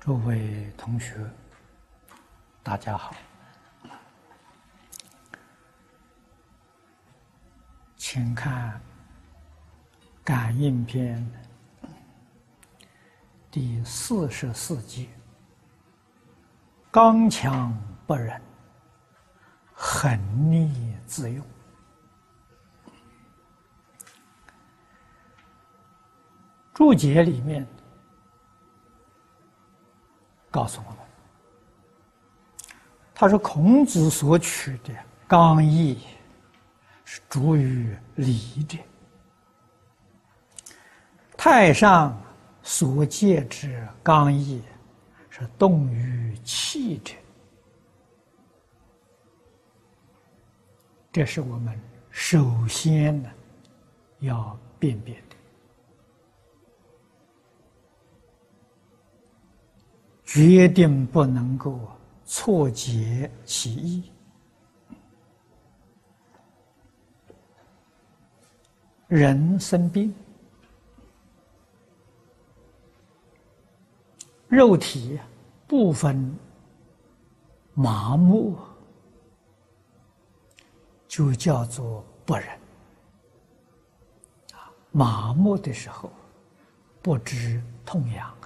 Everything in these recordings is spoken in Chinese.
诸位同学，大家好，请看《感应篇》第四十四节：“刚强不仁，狠逆自用。”注解里面。告诉我们，他说孔子所取的刚毅是主于礼的，太上所戒之刚毅是动于气的，这是我们首先呢要辨别决定不能够错解其意。人生病，肉体部分麻木，就叫做不仁。麻木的时候，不知痛痒。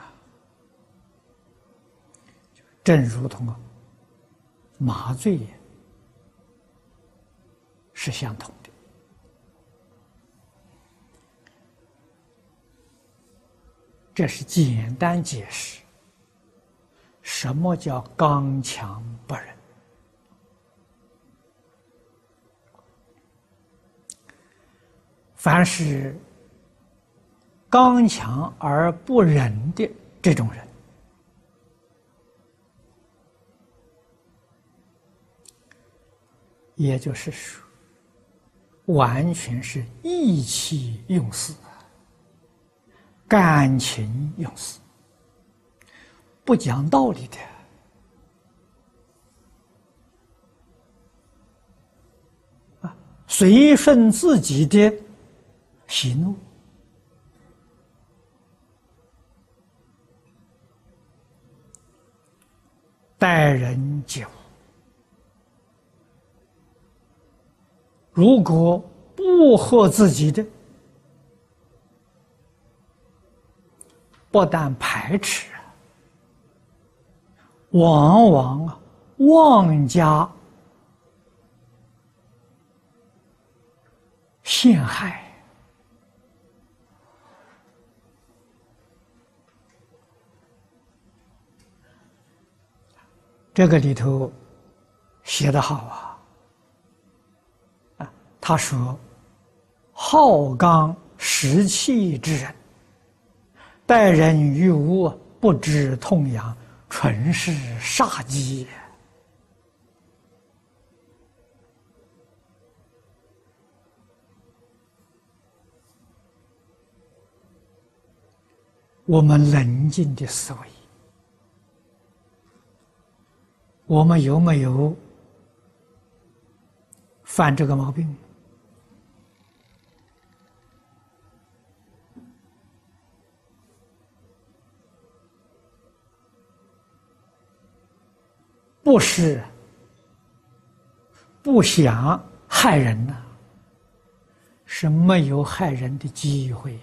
正如同啊麻醉是相同的，这是简单解释什么叫刚强不仁。凡是刚强而不仁的这种人。也就是说，完全是意气用事，感情用事，不讲道理的，随顺自己的喜怒，待人接物。如果不合自己的，不但排斥，往往啊妄加陷害。这个里头写的好啊。他说：“好刚实气之人，待人于物不知痛痒，纯是煞机。我们冷静的思维，我们有没有犯这个毛病？”不是不想害人呐，是没有害人的机会，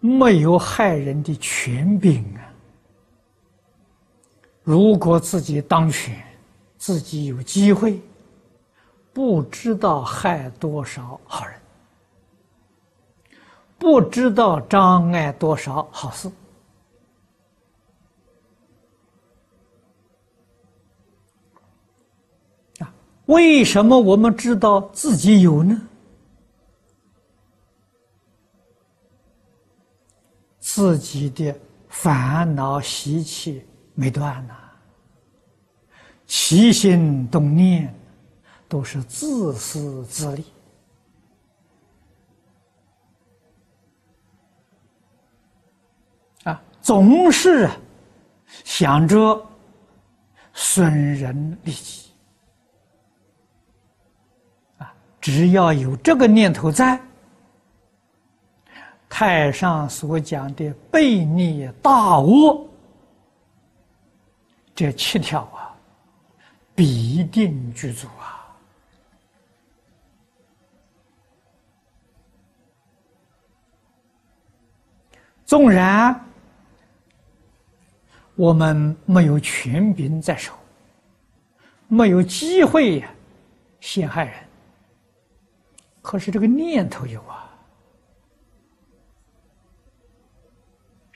没有害人的权柄啊。如果自己当权，自己有机会，不知道害多少好人，不知道障碍多少好事。为什么我们知道自己有呢？自己的烦恼习气没断呐，起心动念都是自私自利啊，总是想着损人利己。只要有这个念头在，太上所讲的悖逆大恶，这七条啊，必定具足啊。纵然我们没有权柄在手，没有机会陷害人，可是这个念头有啊，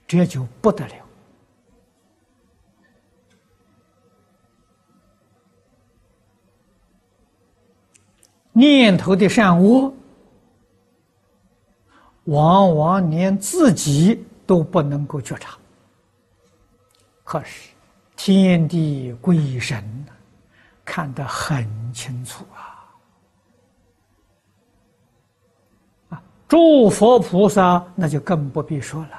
这就不得了。念头的善恶。往往连自己都不能够觉察，可是天地鬼神看得很清楚啊！啊，诸佛菩萨那就更不必说了。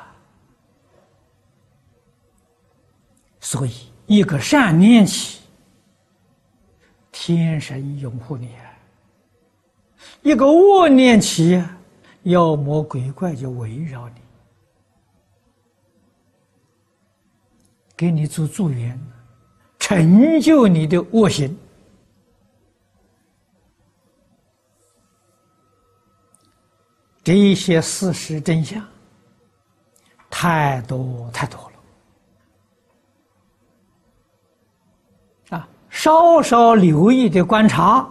所以，一个善念起，天神拥护你；一个恶念起。妖魔鬼怪就围绕你，给你做助缘，成就你的恶行。这一些事实真相太多太多了啊！稍稍留意的观察，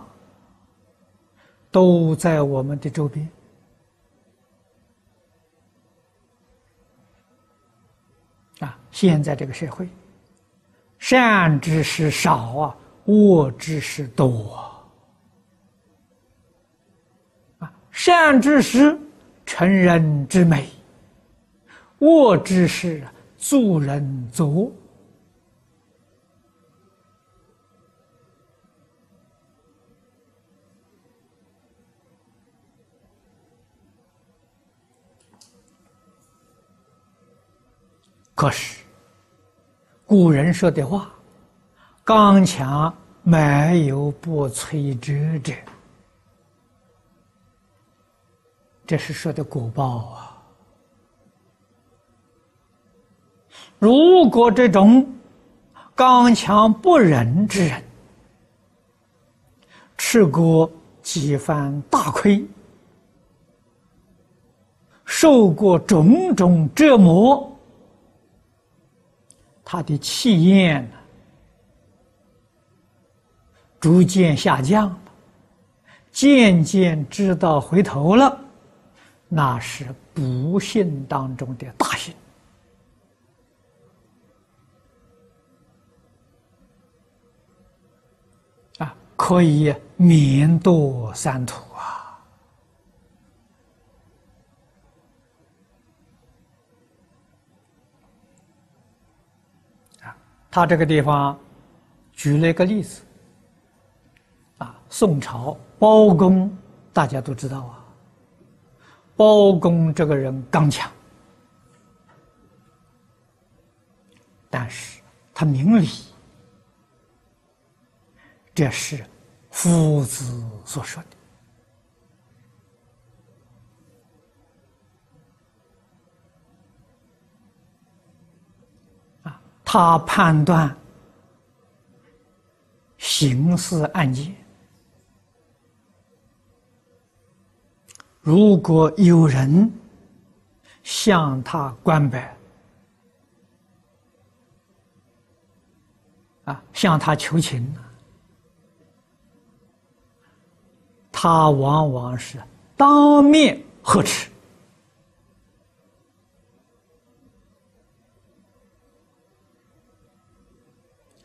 都在我们的周边。啊现在这个社会，善知识少啊，恶知识多啊。善知识成人之美，恶知识助人作可是。古人说的话：“刚强没有不摧折者。”这是说的果报啊！如果这种刚强不仁之人吃过几番大亏，受过种种折磨，他的气焰呢，逐渐下降，渐渐知道回头了，那是不幸当中的大幸。啊，可以免堕三途啊。他这个地方举了一个例子，啊，宋朝包公大家都知道啊，包公这个人刚强，但是他明理，这是夫子所说的。他判断刑事案件，如果有人向他关白，啊，向他求情，他往往是当面呵斥。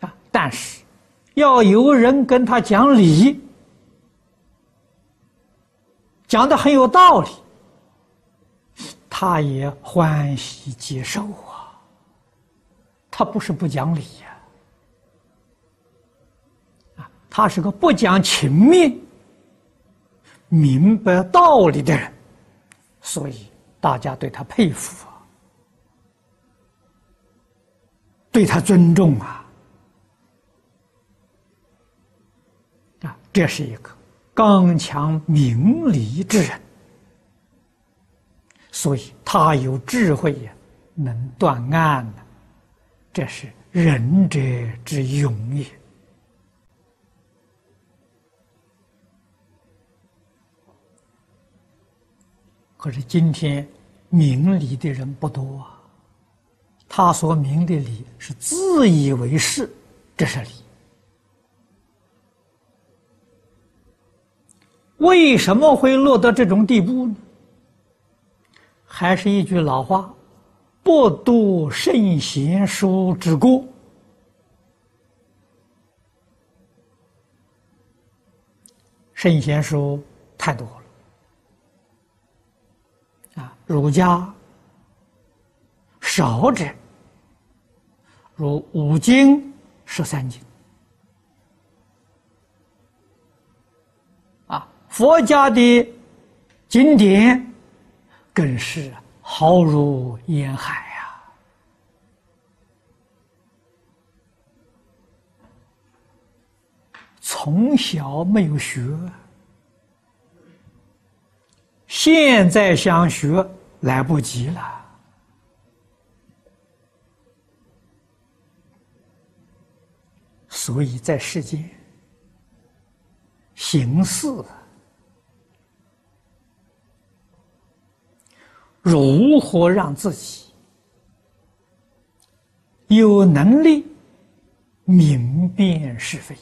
啊但是，要有人跟他讲理，讲的很有道理，他也欢喜接受啊。他不是不讲理呀，啊，他是个不讲情面、明白道理的人，所以大家对他佩服啊，对他尊重啊。啊这是一个刚强明理之人，所以他有智慧呀，能断案的，这是仁者之勇也。可是今天明理的人不多啊，他所明的理是自以为是，这是理。为什么会落到这种地步呢？还是一句老话：“不读圣贤书之过。”圣贤书太多了啊，儒家少者如五经、十三经。佛家的经典更是浩如烟海呀！从小没有学，现在想学来不及了，所以在世间行事。如何让自己有能力明辨是非、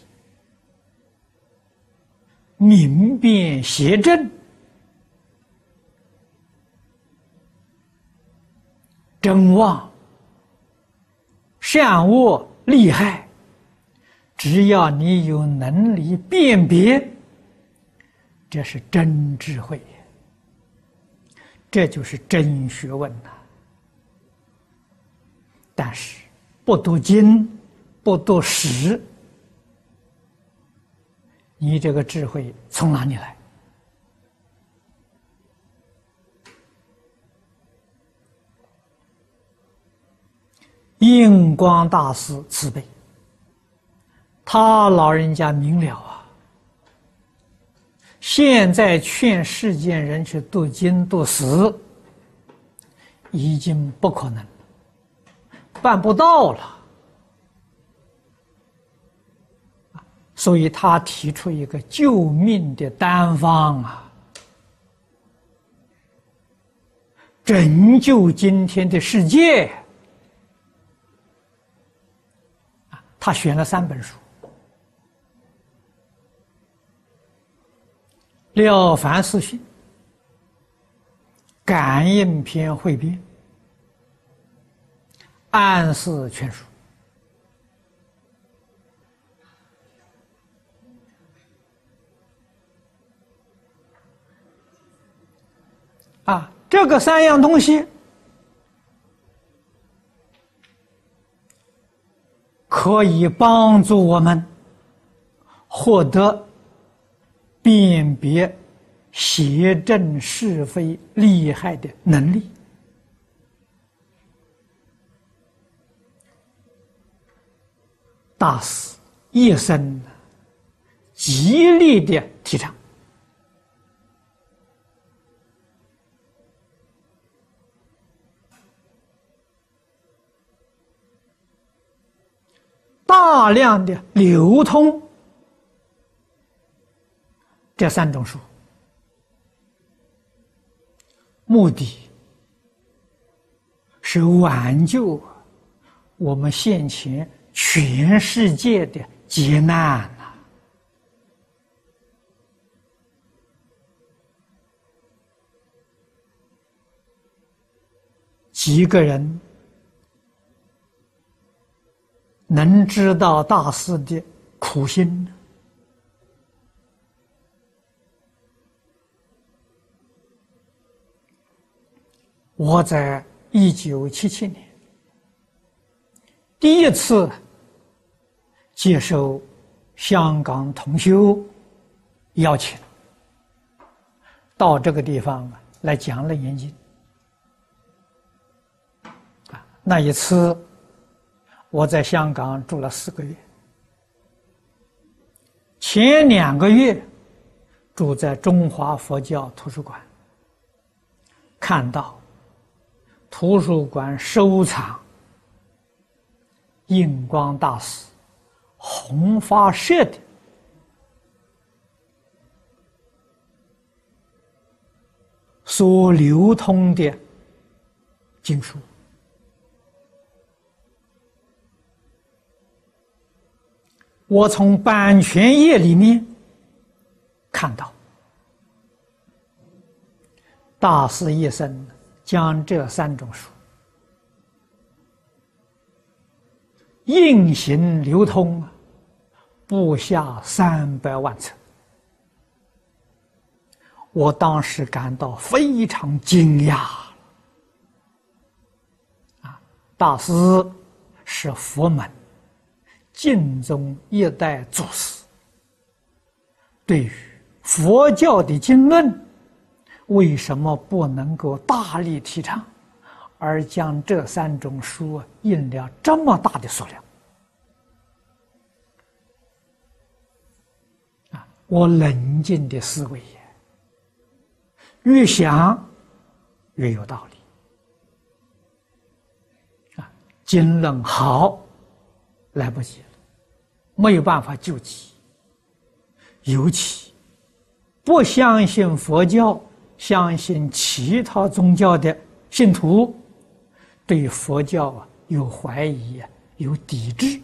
明辨邪正、真妄、善恶、利害？只要你有能力辨别，这是真智慧。这就是真学问呐！但是不读经，不读史，你这个智慧从哪里来？印光大师慈悲，他老人家明了啊。现在劝世间人去读经读史，已经不可能，办不到了。所以他提出一个救命的单方啊，拯救今天的世界。他选了三本书。《了凡四训》《感应篇汇编》《暗示全书》啊，这个三样东西可以帮助我们获得。辨别邪正是非利害的能力，大师一生极力的提倡，大量的流通。这三种书，目的是挽救我们现前全世界的劫难呐！几个人能知道大师的苦心呢？我在一九七七年第一次接受香港同修邀请，到这个地方来讲楞严经。那一次我在香港住了四个月，前两个月住在中华佛教图书馆，看到。图书馆收藏印光大师红发社的所流通的经书。我从版权页里面看到，大师一生将这三种书印行流通，不下三百万册。我当时感到非常惊讶。啊，大师是佛门。净宗一代祖师对于佛教的经论，为什么不能够大力提倡，而将这三种书印了这么大的数量？啊，我冷静的思维也，越想越有道理。啊，经论好，来不及了。没有办法救济，尤其不相信佛教、相信其他宗教的信徒，对佛教啊有怀疑、有抵制。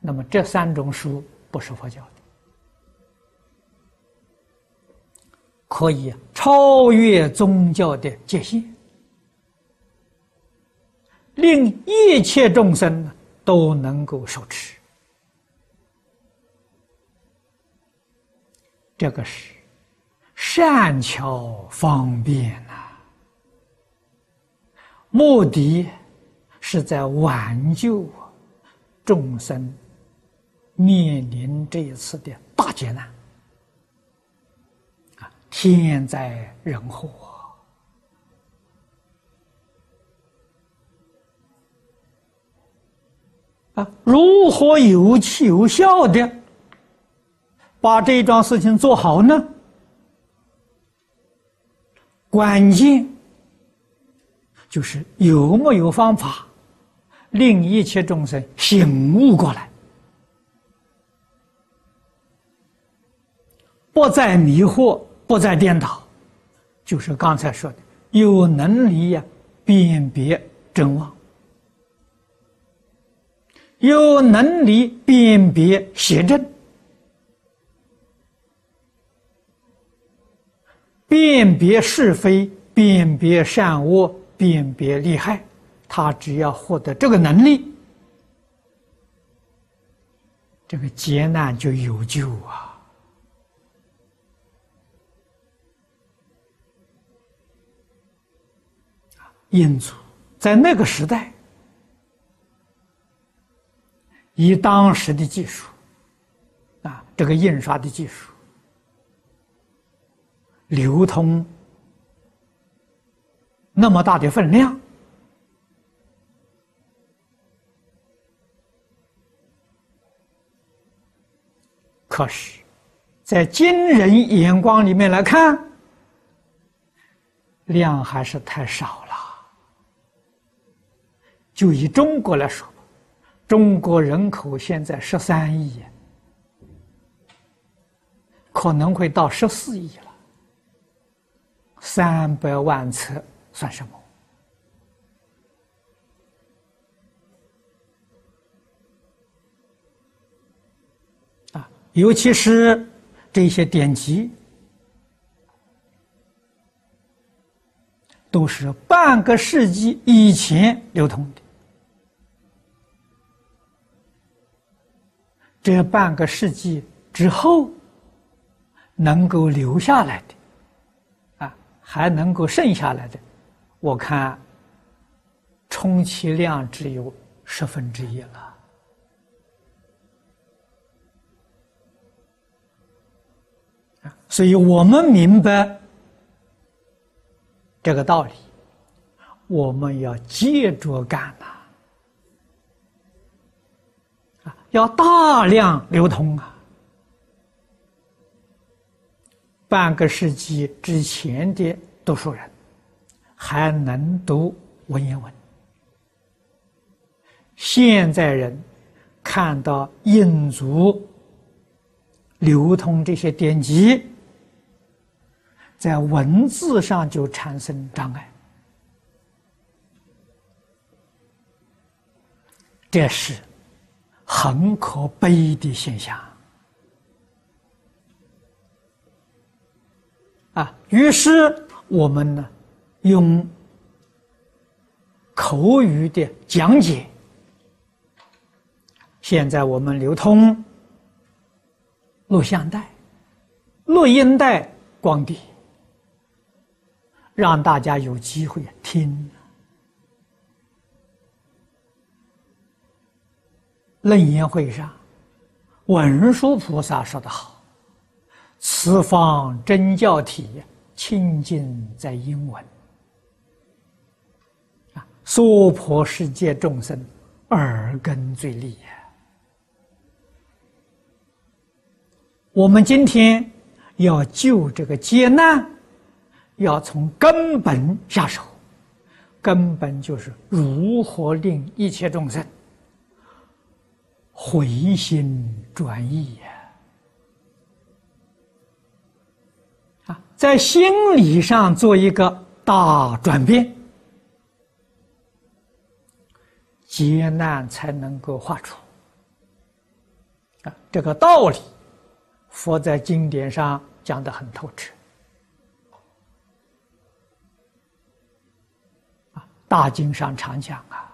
那么这三种书不是佛教的，可以超越宗教的界限，令一切众生都能够受持。这个是善巧方便呐，目的是在挽救众生面临这一次的大劫难。啊，天灾人祸啊，如何有气有效的？把这一桩事情做好呢，关键就是有没有方法令一切众生醒悟过来，不再迷惑，不再颠倒，就是刚才说的，有能力呀辨别真妄，有能力辨别邪正。辨别是非，辨别善恶，辨别利害，他只要获得这个能力，这个劫难就有救啊！印祖在那个时代，以当时的技术，啊，这个印刷的技术。流通那么大的分量，可是，在今人眼光里面来看，量还是太少了。就以中国来说，中国人口现在十三亿，可能会到十四亿了。三百万册算什么？啊，尤其是这些典籍，都是半个世纪以前流通的，这半个世纪之后能够留下来的。还能够剩下来的，我看，充其量只有十分之一了。所以我们明白这个道理，我们要接着干呐！啊，要大量流通啊！半个世纪之前的读书人，还能读文言文。现在人看到印族流通这些典籍，在文字上就产生障碍，这是很可悲的现象。啊，于是我们呢，用口语的讲解。现在我们流通录像带、录音带、光碟，让大家有机会听。楞严会上，文殊菩萨说得好：“此方真教体，清净在英文。”啊，娑婆世界众生耳根最利呀。我们今天要救这个劫难，要从根本下手。根本就是如何令一切众生回心转意呀！在心理上做一个大转变，劫难才能够化除。啊，这个道理。佛在经典上讲的很透彻，啊，大经上常讲啊，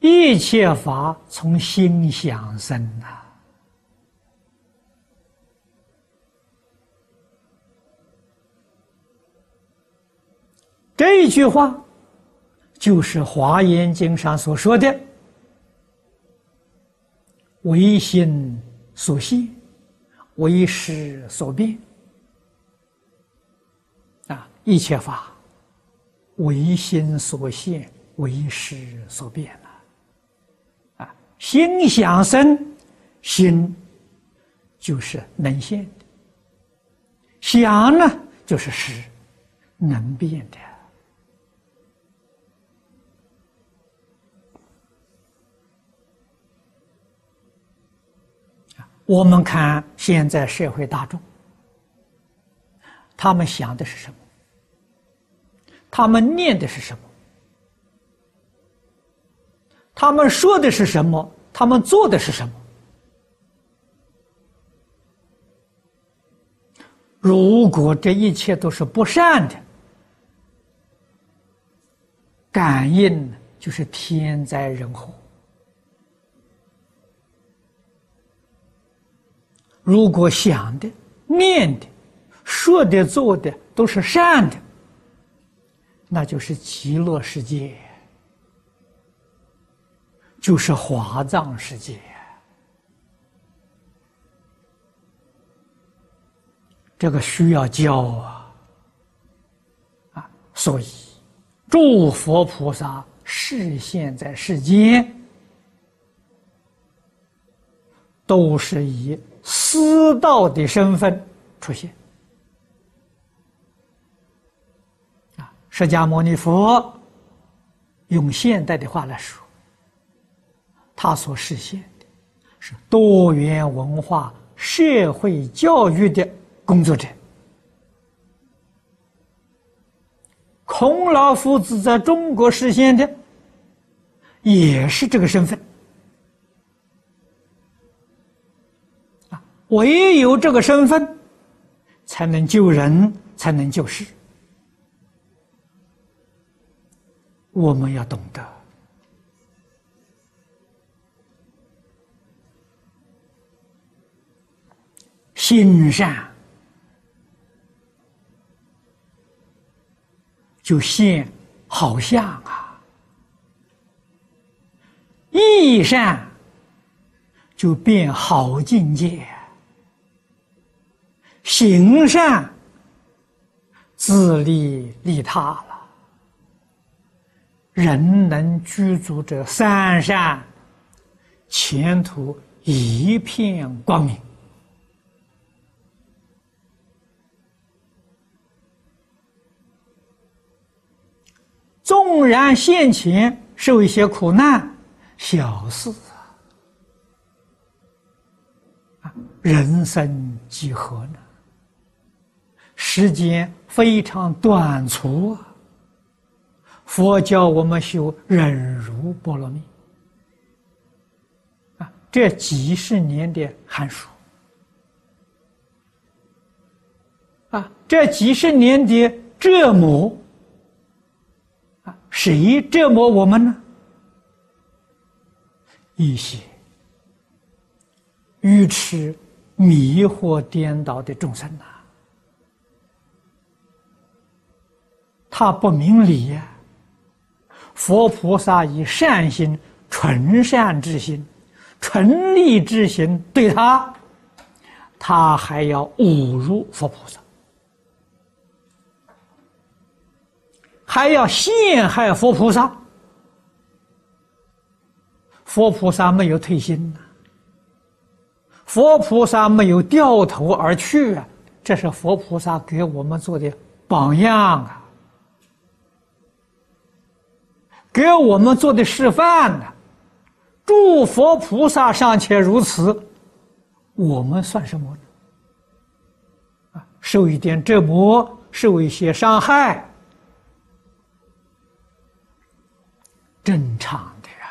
一切法从心想生呐。这句话就是《华严经》上所说的。唯心所现，唯识所变。啊，一切法唯心所现，唯识所变了。啊，心想生，心就是能现的；想呢，就是识，能变的。我们看现在社会大众，他们想的是什么？他们念的是什么？他们说的是什么？他们做的是什么？如果这一切都是不善的，感应就是天灾人祸。如果想的、念的、说的、做的都是善的，那就是极乐世界，就是华藏世界。这个需要教啊，啊，所以诸佛菩萨示现在世间，都是以。师道的身份出现啊！释迦牟尼佛用现代的话来说，他所实现的是多元文化社会教育的工作者。孔老夫子在中国实现的也是这个身份。唯有这个身份，才能救人，才能救世。我们要懂得，心善就现好相啊，意善就变好境界。行善，自利利他了。人能居足者三善，前途一片光明。纵然现前受一些苦难，小事，啊，人生几何呢？时间非常短促啊！佛教我们修忍辱波罗蜜啊，这几十年的寒暑啊，这几十年的折磨啊，谁折磨我们呢？一些愚痴、迷惑、颠倒的众生呐。他不明理呀！佛菩萨以善心、纯善之心、纯利之心对他，他还要侮辱佛菩萨，还要陷害佛菩萨。佛菩萨没有退心呐，佛菩萨没有掉头而去啊！这是佛菩萨给我们做的榜样啊！给我们做的示范呢，诸佛菩萨尚且如此，我们算什么呢？啊，受一点折磨，受一些伤害，正常的呀。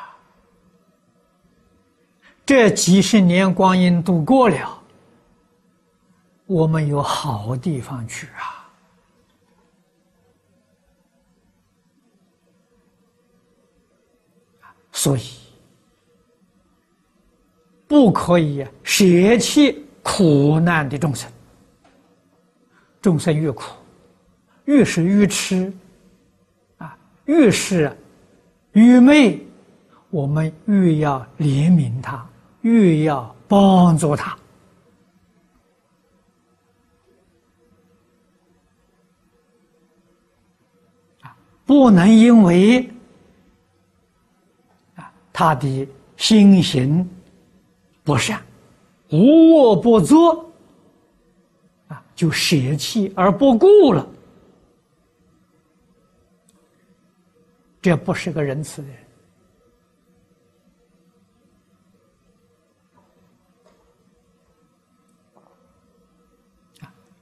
这几十年光阴度过了，我们有好地方去啊。所以，不可以舍弃苦难的众生。众生越苦，越是愚痴，啊，越是愚昧，我们越要怜悯他，越要帮助他。不能因为。他的心行不善，无恶不作，啊，就舍弃而不顾了。这不是个仁慈的人，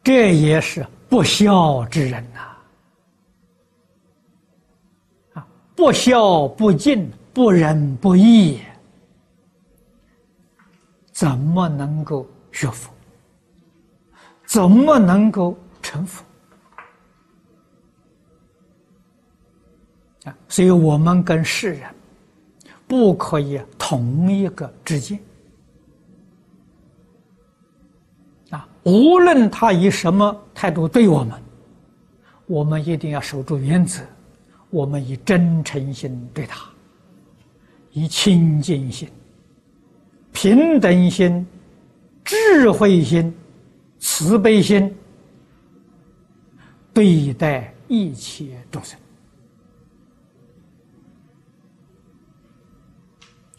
这也是不孝之人呐！啊，不孝不敬。不仁不义，怎么能够学佛？怎么能够成佛？啊！所以我们跟世人不可以同一个之间。啊！无论他以什么态度对我们，我们一定要守住原则，我们以真诚心对他。以清净心、平等心、智慧心、慈悲心对待一切众生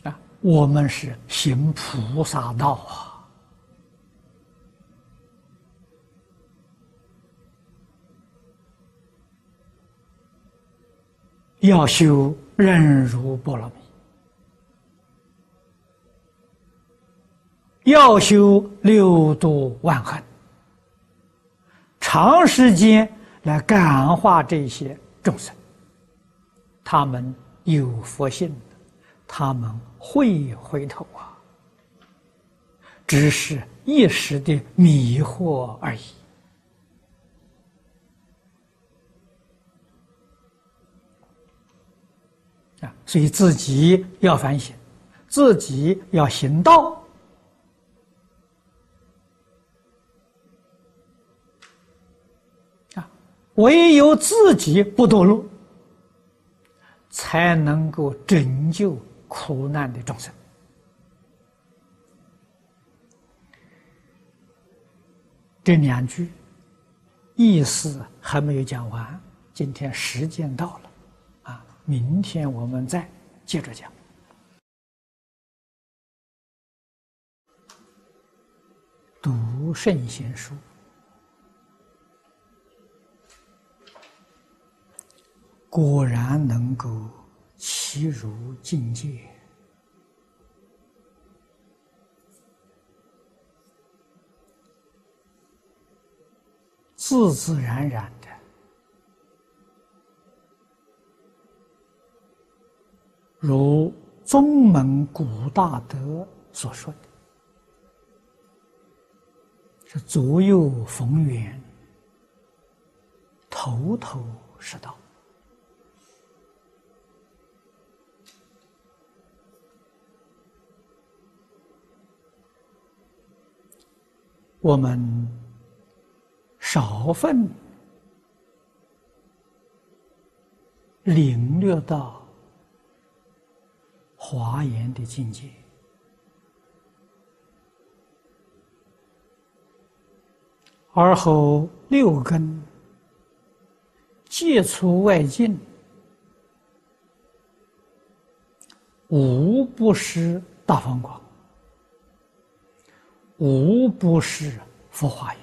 啊！我们是行菩萨道啊，要修忍辱波罗蜜。要修六度万恒，长时间来感化这些众生，他们有佛性，他们会回头啊，只是一时的迷惑而已啊！所以自己要反省，自己要行道。唯有自己不堕落，才能够拯救苦难的众生。这两句意思还没有讲完，今天时间到了，啊，明天我们再接着讲。读圣贤书。果然能够其如境界，自自然然的，如宗门古大德所说的，是左右逢源，头头是道。我们少分领略到华严的境界，而后六根接触外境，无不是大放光。无不是佛化言，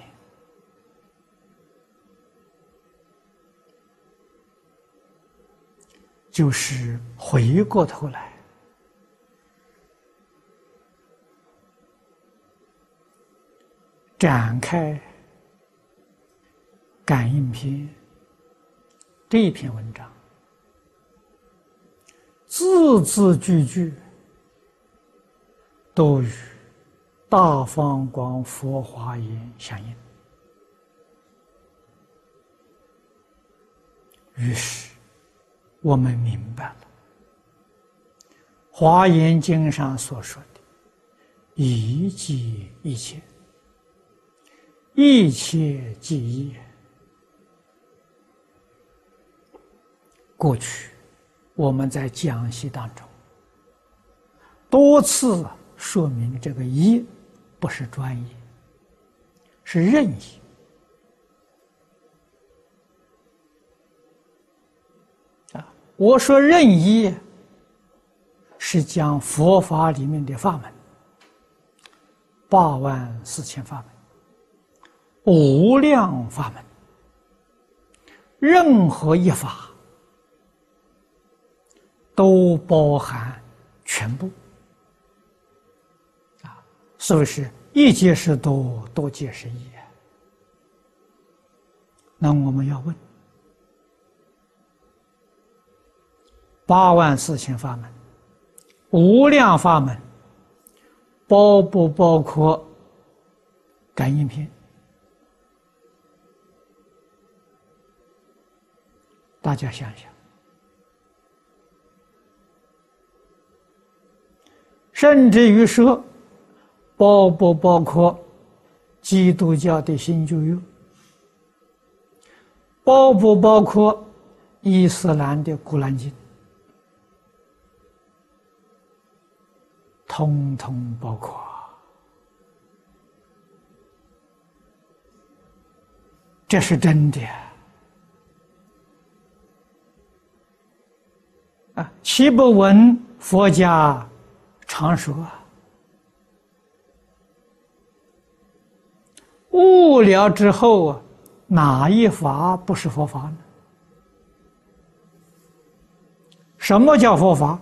就是回过头来展开《感应篇》这一篇文章，字字句句都与。大方广佛华严相应，于是我们明白了《华严经》上所说的“一即一切，一切即一”。过去我们在讲习当中多次说明这个“一”。不是专一，是任意啊！我说任意，是讲佛法里面的法门，八万四千法门，无量法门，任何一法都包含全部。是不是一解释多，多解释一？那我们要问：八万四千法门，无量法门，包不包括感应篇？大家想想，甚至于说。包不包括基督教的新旧约？包不包括伊斯兰的古兰经？通通包括。这是真的啊！岂不闻佛家常说？啊悟了之后啊，哪一法不是佛法呢？什么叫佛法？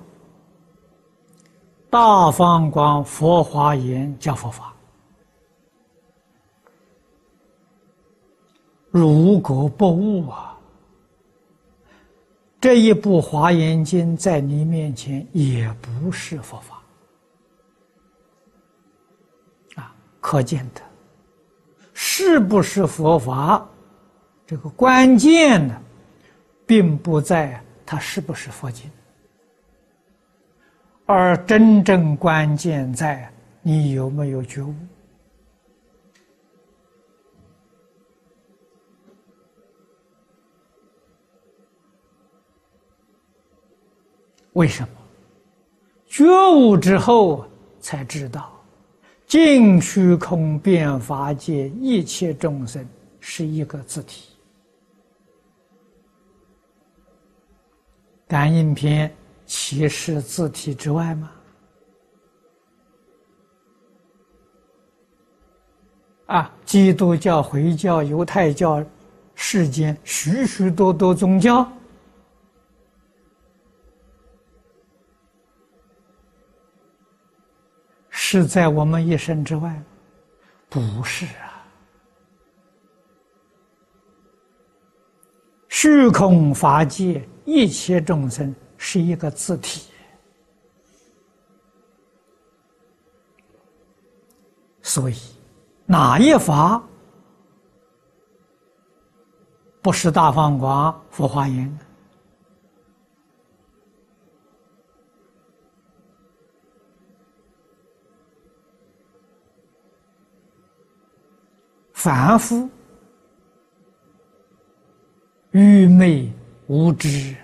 大方广佛华严叫佛法。如果不悟啊，这一部华严经在你面前也不是佛法啊，可见的。是不是佛法？这个关键呢，并不在它是不是佛经，而真正关键在你有没有觉悟。为什么？觉悟之后才知道。净虚空变法界一切众生是一个字体。感应篇岂是字体之外吗？啊，基督教、回教、犹太教，世间许许多多宗教，是在我们一生之外？不是啊！虚空法界一切众生是一个字体，所以哪一法不是大放光佛化言？凡夫愚昧无知，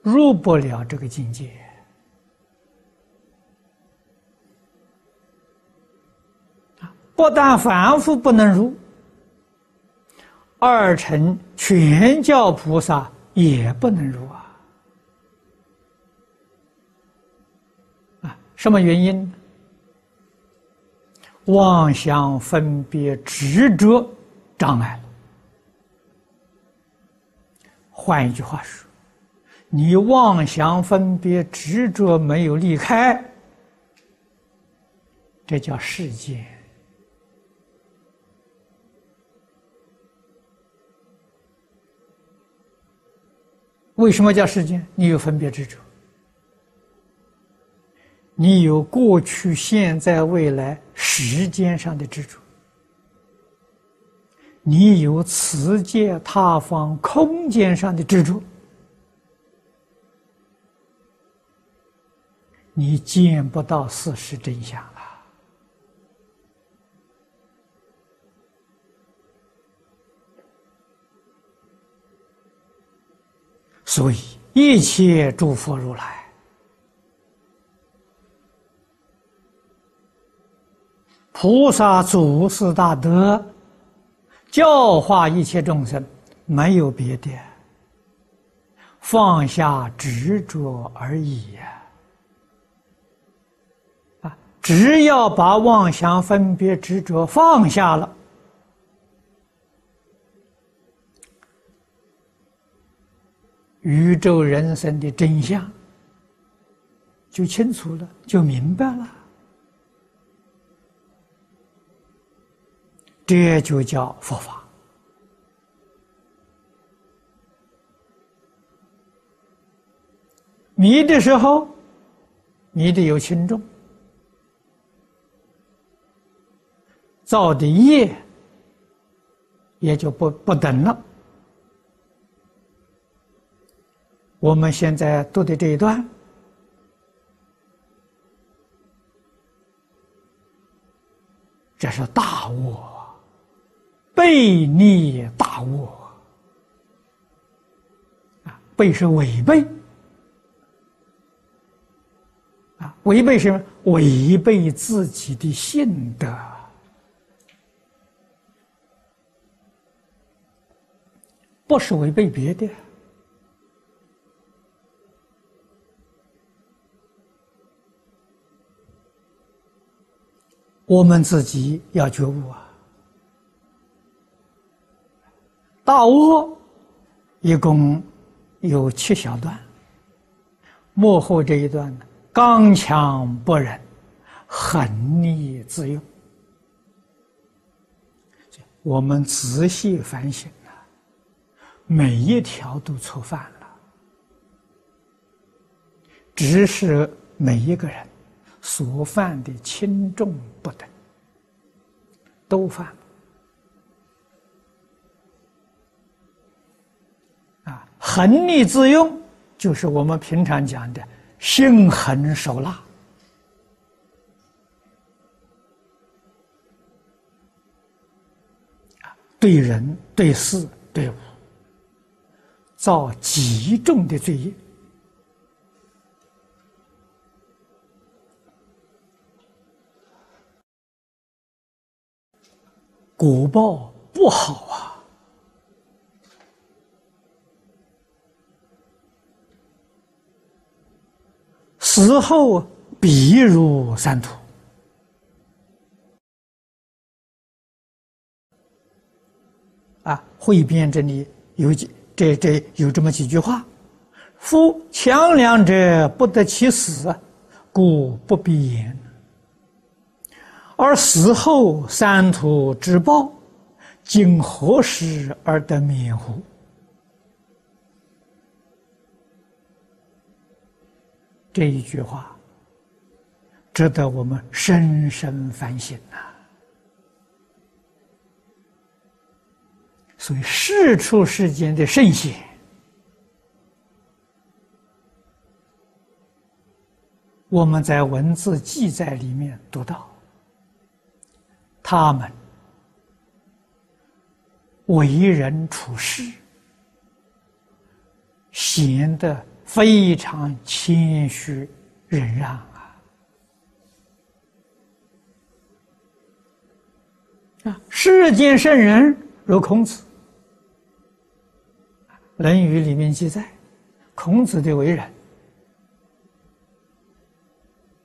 入不了这个境界。不但凡夫不能入，二乘全教菩萨也不能入啊！啊，什么原因？妄想分别执着障碍了。换一句话说，你妄想分别执着没有离开，这叫世间。为什么叫世间？你有分别执着。你有过去、现在、未来时间上的执着，你有此界他方空间上的执着，你见不到事实真相了。所以，一切诸佛如来。菩萨祖师大德教化一切众生，没有别的，放下执着而已呀！啊，只要把妄想分别执着放下了，宇宙人生的真相就清楚了，就明白了。这就叫佛法。迷的时候，迷的有轻重，造的业也就不不等了。我们现在读的这一段，这是大悟。背逆大悟啊，背是违背啊，违背什么？违背自己的性德，不是违背别的。我们自己要觉悟啊。大悟一共有七小段，幕后这一段呢，刚强不忍，狠逆自用。我们仔细反省啊，每一条都错犯了，只是每一个人所犯的轻重不等，都犯。横逆自用，就是我们平常讲的心狠手辣，对人、对事、对物，造极重的罪业，果报不好啊。死后必入三途啊！汇编这里有几这这有这么几句话：夫强梁者不得其死，故不必言。而死后三途之报，今何时而得免乎？这一句话值得我们深深反省呐。所以世出世间的圣贤，我们在文字记载里面读到，他们为人处事显得。非常谦虚忍让啊！啊，世间圣人如孔子，《论语》里面记载，孔子的为人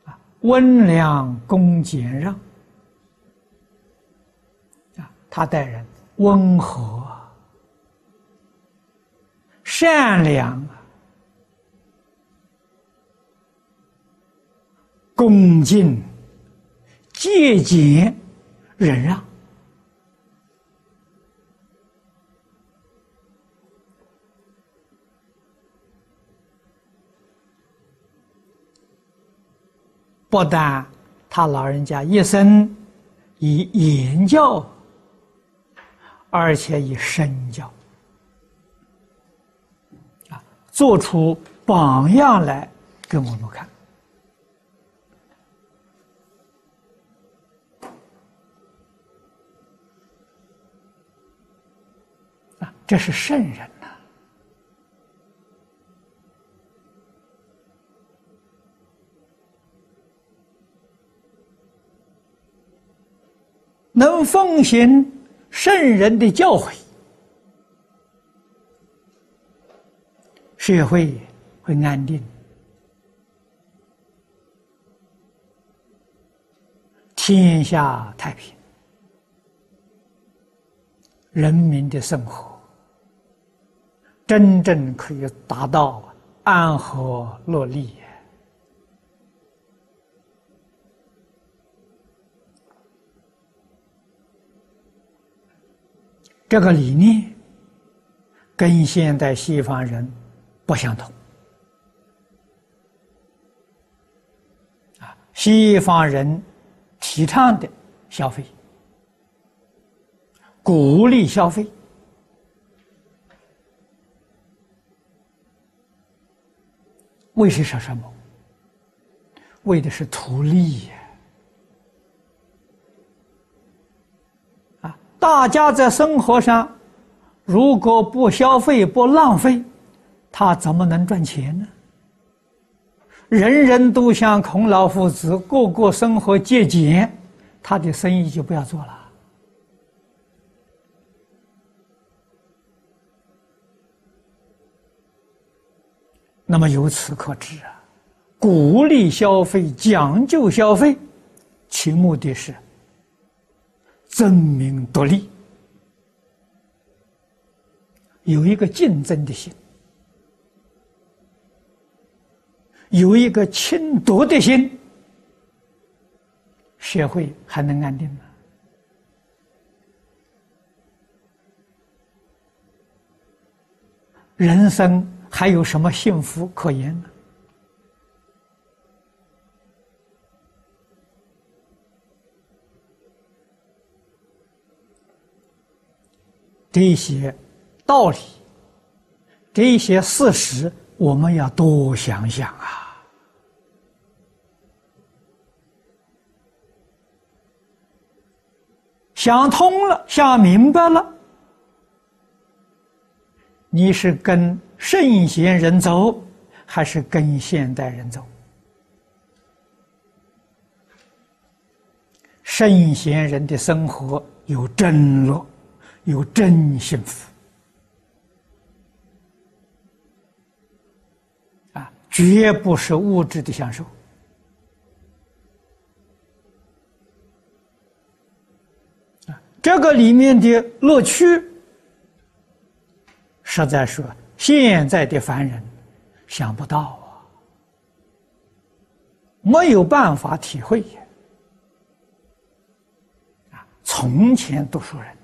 啊，温良恭俭让啊，他待人温和、善良。恭敬、节俭、忍让，不但他老人家一生以言教，而且以身教啊，做出榜样来给我们看。这是圣人呐，能奉行圣人的教诲，社会会安定，天下太平，人民的生活。真正可以达到安和乐利。这个理念跟现代西方人不相同。啊，西方人提倡的消费，鼓励消费。为的是什么？为的是图利呀！啊，大家在生活上如果不消费、不浪费，他怎么能赚钱呢？人人都像孔老夫子，个个生活节俭，他的生意就不要做了。那么由此可知啊，鼓励消费、讲究消费，其目的是争名夺利，有一个竞争的心，有一个侵夺的心，社会还能安定吗？人生。还有什么幸福可言呢？这些道理，这些事实，我们要多想想啊！想通了，想明白了，你是跟。圣贤人走，还是跟现代人走？圣贤人的生活有真乐，有真幸福，啊，绝不是物质的享受，啊，这个里面的乐趣，实在说。现在的凡人想不到啊，没有办法体会。啊从前读书人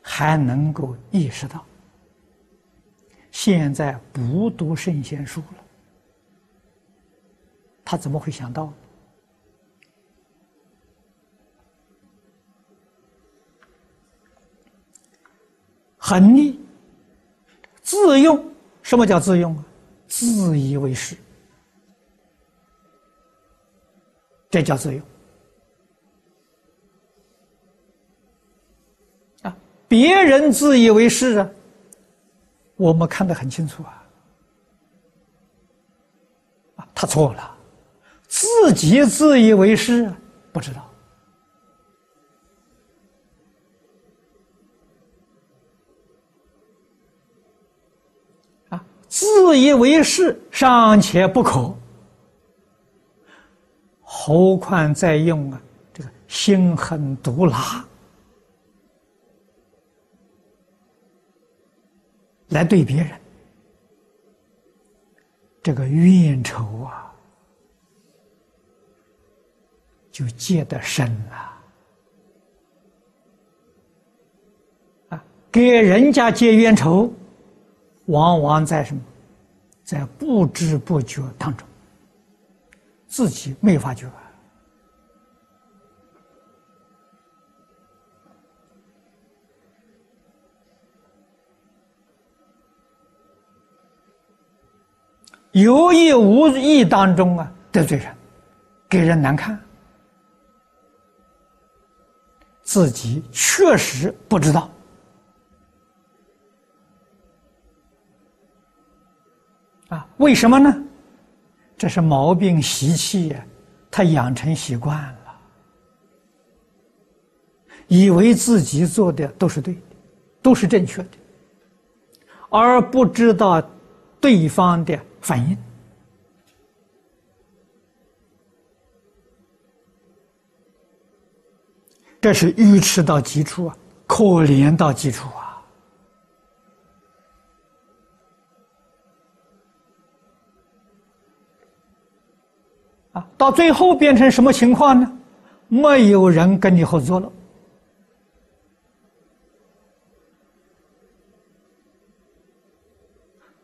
还能够意识到，现在不读圣贤书了，他怎么会想到呢？横逆，自用，什么叫自用啊？自以为是，这叫自用。啊，别人自以为是啊，我们看得很清楚啊，啊，他错了，自己自以为是，不知道。自以为是尚且不可，何况再用啊？这个心狠毒辣来对别人，这个怨仇啊，就结得深了啊！给人家结冤仇。往往在什么，在不知不觉当中，自己没发觉。有意无意当中啊，得罪人，给人难看，自己确实不知道。啊，为什么呢？这是毛病习气呀，他养成习惯了，以为自己做的都是对的，都是正确的，而不知道对方的反应，这是愚痴到极处啊，可怜到极处。啊。到最后变成什么情况呢？没有人跟你合作了，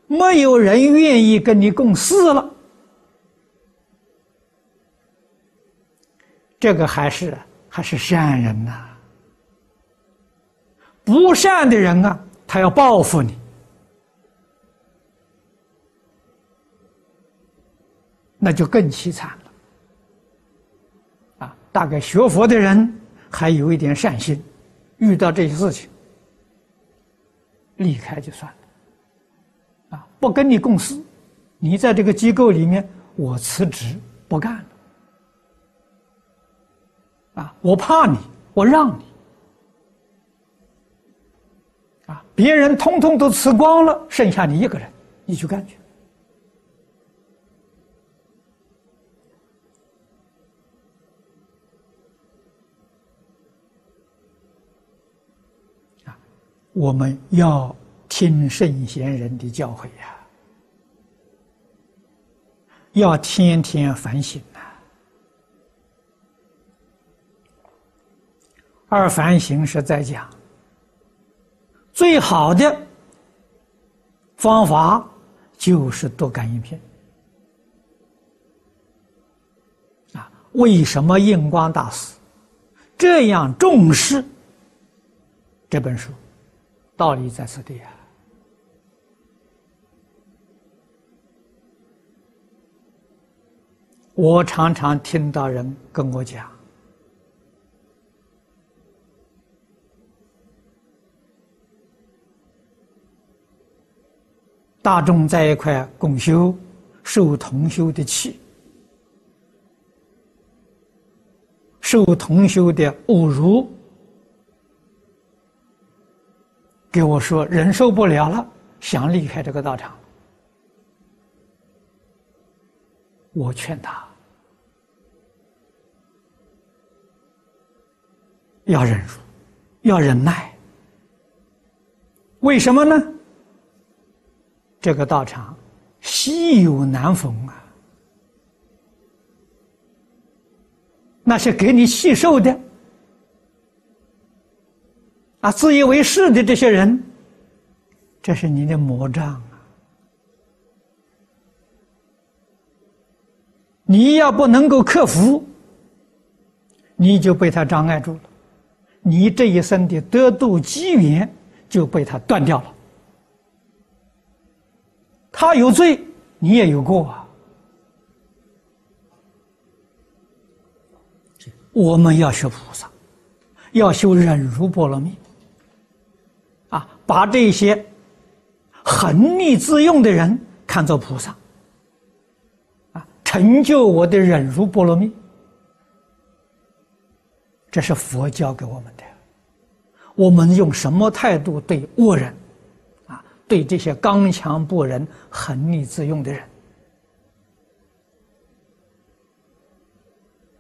没有人愿意跟你共事了。这个还是还是善人呐，不善的人啊，他要报复你，那就更凄惨。大概学佛的人还有一点善心，遇到这些事情，离开就算了，啊，不跟你共事，你在这个机构里面，我辞职不干了，啊，我怕你，我让你，啊，别人通通都辞光了，剩下你一个人，你去干去。我们要听圣贤人的教诲呀，要天天反省呐。而反省是在讲最好的方法，就是读感应篇啊。为什么印光大师这样重视这本书？道理在此地啊！我常常听到人跟我讲，大众在一块共修，受同修的气，受同修的侮辱。给我说忍受不了了，想离开这个道场。我劝他要忍辱，要忍耐。为什么呢？这个道场稀有难逢啊！那些给你细受的，啊，自以为是的这些人，这是你的魔障啊！你要不能够克服，你就被他障碍住了，你这一生的得度机缘就被他断掉了。他有罪，你也有过啊！我们要学菩萨，要修忍辱波罗蜜。把这些横逆自用的人看作菩萨，啊，成就我的忍辱波罗蜜，这是佛教给我们的。我们用什么态度对恶人？啊，对这些刚强不仁、横逆自用的人，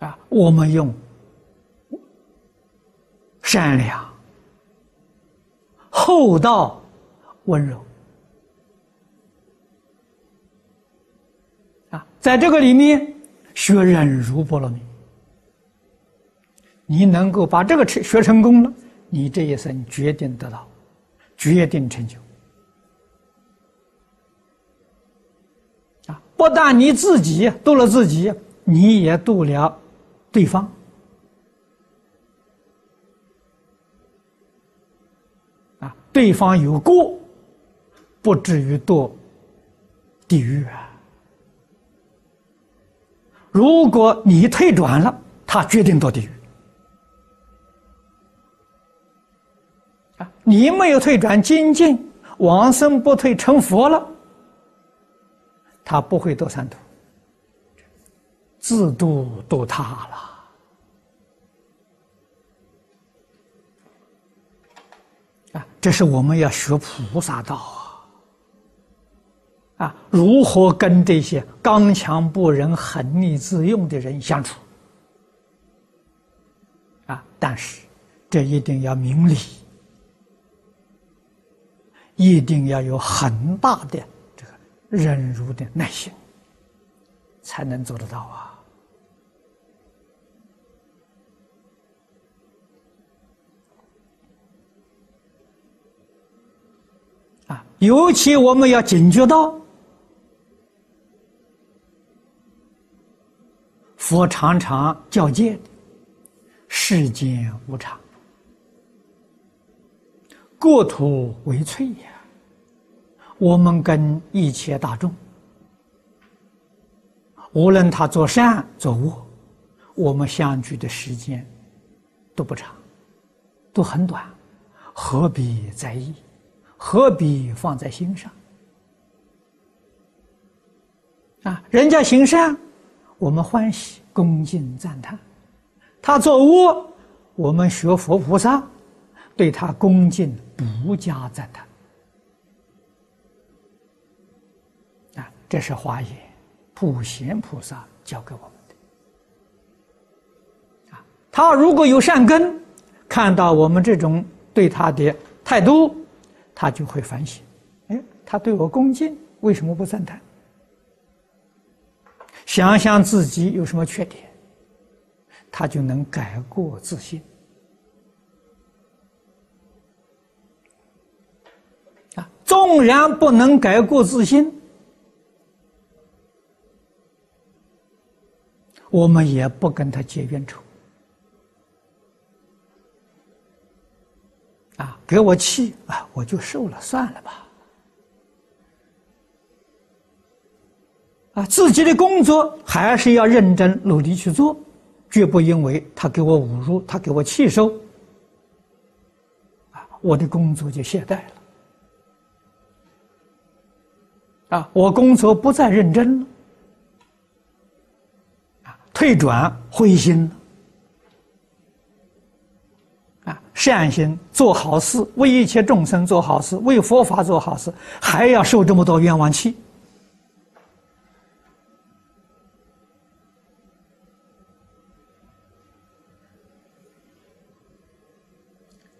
啊，我们用善良。厚道、温柔啊，在这个里面学忍辱波罗蜜，你能够把这个学学成功了，你这一生决定得到，决定成就啊！不但你自己度了自己，你也度了对方。对方有过，不至于堕地狱啊！如果你退转了，他决定堕地狱啊！你没有退转精进，往生不退成佛了，他不会堕三途，自度堕他了。这是我们要学菩萨道啊！啊，如何跟这些刚强不仁、横逆自用的人相处？啊，但是这一定要明理，一定要有很大的这个忍辱的耐心，才能做得到啊！尤其我们要警觉到，佛常常教诫世间无常，国土为脆呀。我们跟一切大众，无论他做善做恶，我们相聚的时间都不长，都很短，何必在意？何必放在心上？啊，人家行善，我们欢喜、恭敬、赞叹；他做恶，我们学佛菩萨，对他恭敬，不加赞叹。啊，这是华严普贤菩萨教给我们的。啊，他如果有善根，看到我们这种对他的态度。他就会反省，哎，他对我恭敬，为什么不赞叹？想想自己有什么缺点，他就能改过自新。啊，纵然不能改过自新，我们也不跟他结怨仇。啊，给我气啊，我就受了，算了吧。啊，自己的工作还是要认真努力去做，绝不因为他给我侮辱，他给我气受，啊，我的工作就懈怠了。啊，我工作不再认真了，啊，退转灰心了。善心做好事，为一切众生做好事，为佛法做好事，还要受这么多冤枉气，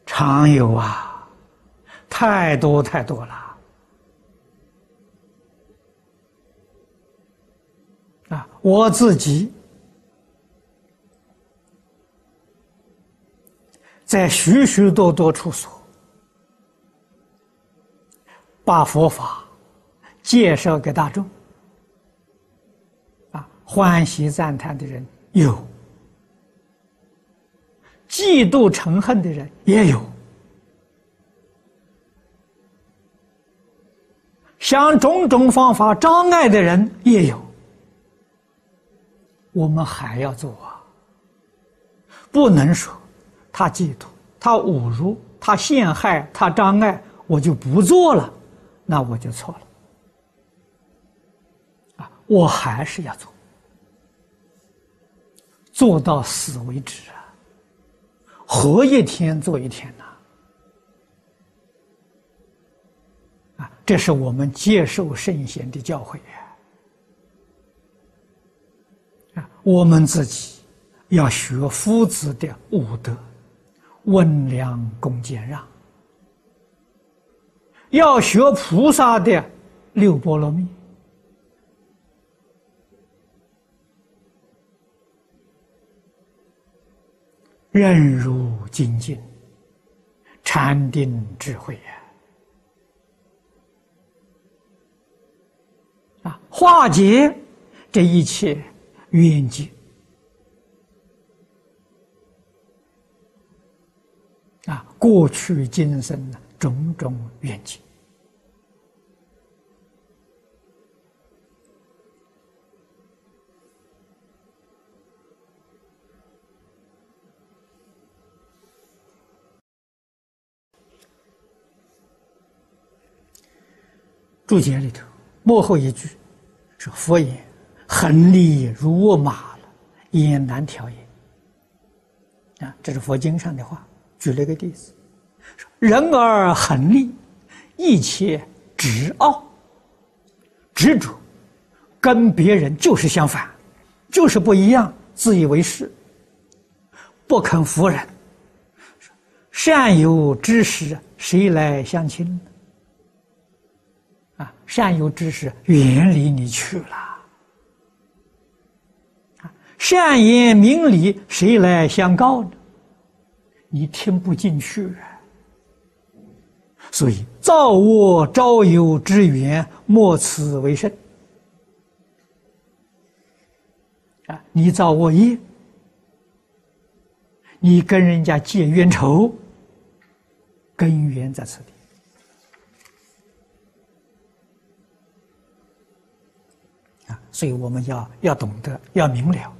常有啊，太多太多了啊！我自己。在许许多多处所，把佛法介绍给大众，啊，欢喜赞叹的人有，嫉妒嗔恨的人也有，想种种方法障碍的人也有，我们还要做啊，不能说。他嫉妒，他侮辱，他陷害，他障碍，我就不做了，那我就错了。啊，我还是要做，做到死为止啊！活一天做一天呐！啊，这是我们接受圣贤的教诲啊！我们自己要学夫子的五德。温良恭俭让，要学菩萨的六波罗蜜，忍辱精进，禅定智慧呀！啊，化解这一切冤结。啊，过去今生的种种愿景。注解里头幕后一句说：“佛言，横力如马了，焉难调也。”啊，这是佛经上的话。举了个例子，说人而恒利，一切执傲，执着，跟别人就是相反，就是不一样，自以为是，不肯服人。善有知识，谁来相亲呢？啊，善有知识远离你去了。啊，善言明理，谁来相告呢？你听不进去！所以造我招有之缘，莫此为甚。啊，你造恶业，你跟人家结冤仇，根源在此地。啊，所以我们要要懂得，要明了。